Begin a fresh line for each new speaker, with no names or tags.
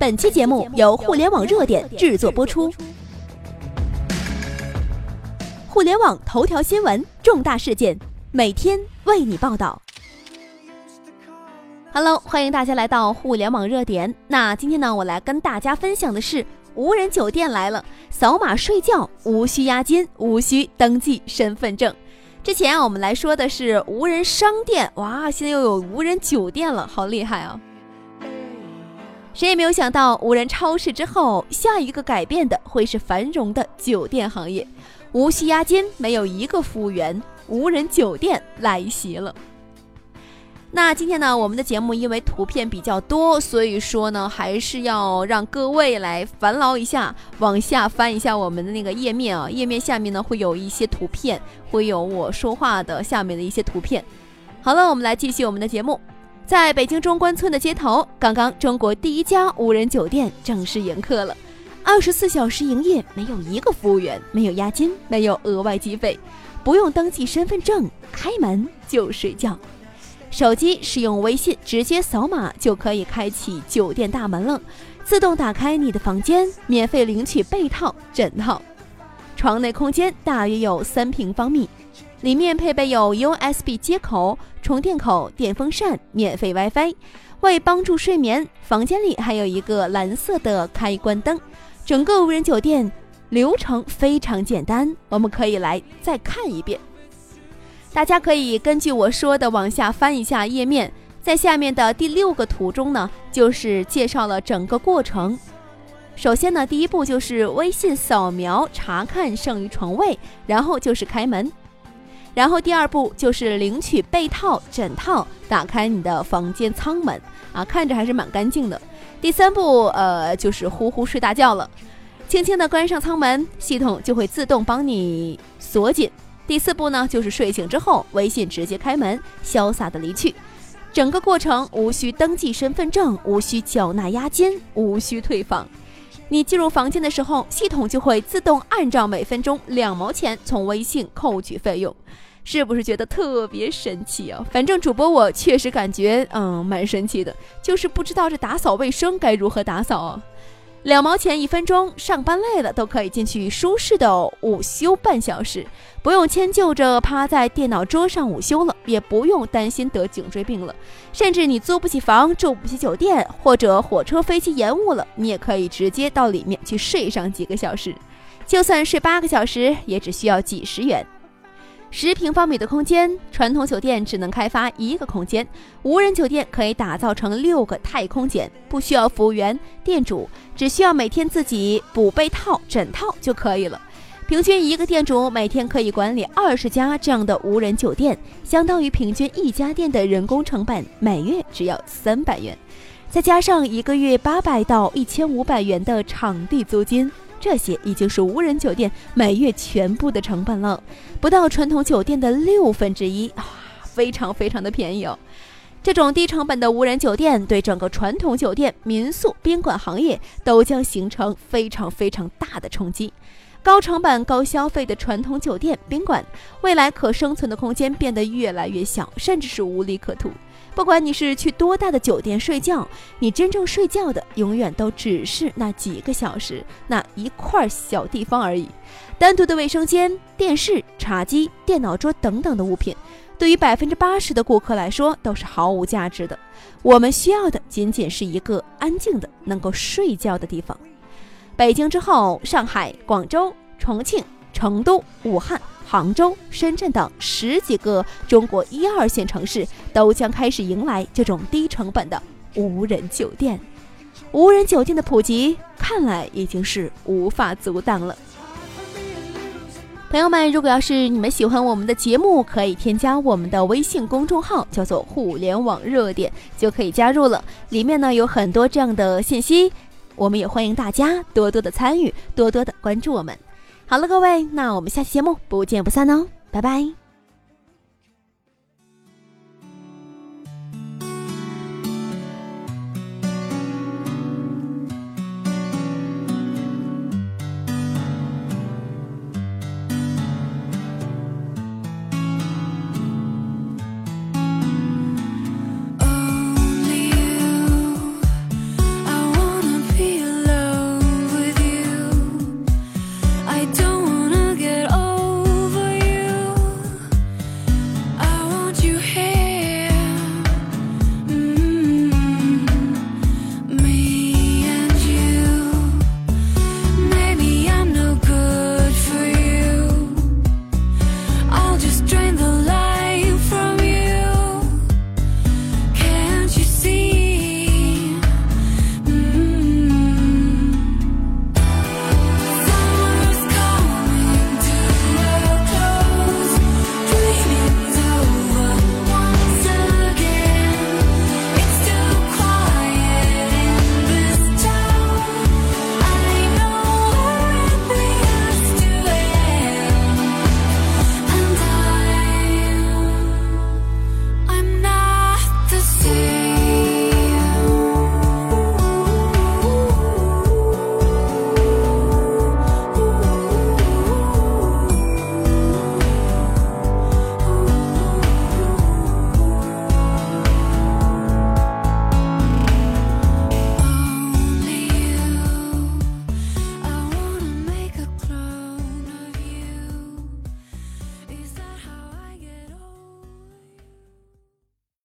本期节目由互联网热点制作播出。互联网头条新闻，重大事件，每天为你报道。Hello，欢迎大家来到互联网热点。那今天呢，我来跟大家分享的是无人酒店来了，扫码睡觉无需押金，无需登记身份证。之前啊，我们来说的是无人商店，哇，现在又有无人酒店了，好厉害啊！谁也没有想到，无人超市之后，下一个改变的会是繁荣的酒店行业。无需押金，没有一个服务员，无人酒店来袭了。那今天呢，我们的节目因为图片比较多，所以说呢，还是要让各位来烦劳一下，往下翻一下我们的那个页面啊。页面下面呢会有一些图片，会有我说话的下面的一些图片。好了，我们来继续我们的节目。在北京中关村的街头，刚刚中国第一家无人酒店正式迎客了。二十四小时营业，没有一个服务员，没有押金，没有额外计费，不用登记身份证，开门就睡觉。手机使用微信，直接扫码就可以开启酒店大门了，自动打开你的房间，免费领取被套、枕套。床内空间大约有三平方米，里面配备有 USB 接口、充电口、电风扇、免费 WiFi。为帮助睡眠，房间里还有一个蓝色的开关灯。整个无人酒店流程非常简单，我们可以来再看一遍。大家可以根据我说的往下翻一下页面，在下面的第六个图中呢，就是介绍了整个过程。首先呢，第一步就是微信扫描查看剩余床位，然后就是开门，然后第二步就是领取被套、枕套，打开你的房间舱门啊，看着还是蛮干净的。第三步，呃，就是呼呼睡大觉了，轻轻的关上舱门，系统就会自动帮你锁紧。第四步呢，就是睡醒之后，微信直接开门，潇洒的离去。整个过程无需登记身份证，无需缴纳押金，无需退房。你进入房间的时候，系统就会自动按照每分钟两毛钱从微信扣取费用。是不是觉得特别神奇啊？反正主播我确实感觉，嗯，蛮神奇的，就是不知道这打扫卫生该如何打扫啊。两毛钱一分钟，上班累了都可以进去舒适的午休半小时，不用迁就着趴在电脑桌上午休了，也不用担心得颈椎病了。甚至你租不起房，住不起酒店，或者火车飞机延误了，你也可以直接到里面去睡上几个小时，就算睡八个小时，也只需要几十元。十平方米的空间，传统酒店只能开发一个空间，无人酒店可以打造成六个太空间，不需要服务员、店主，只需要每天自己补被套、枕套就可以了。平均一个店主每天可以管理二十家这样的无人酒店，相当于平均一家店的人工成本每月只要三百元，再加上一个月八百到一千五百元的场地租金。这些已经是无人酒店每月全部的成本了，不到传统酒店的六分之一啊，非常非常的便宜哦。这种低成本的无人酒店对整个传统酒店、民宿、宾馆行业都将形成非常非常大的冲击。高成本、高消费的传统酒店、宾馆，未来可生存的空间变得越来越小，甚至是无利可图。不管你是去多大的酒店睡觉，你真正睡觉的永远都只是那几个小时、那一块小地方而已。单独的卫生间、电视、茶几、电脑桌等等的物品，对于百分之八十的顾客来说都是毫无价值的。我们需要的仅仅是一个安静的、能够睡觉的地方。北京之后，上海、广州、重庆、成都、武汉。杭州、深圳等十几个中国一二线城市都将开始迎来这种低成本的无人酒店。无人酒店的普及，看来已经是无法阻挡了。朋友们，如果要是你们喜欢我们的节目，可以添加我们的微信公众号，叫做“互联网热点”，就可以加入了。里面呢有很多这样的信息，我们也欢迎大家多多的参与，多多的关注我们。好了，各位，那我们下期节目不见不散哦，拜拜。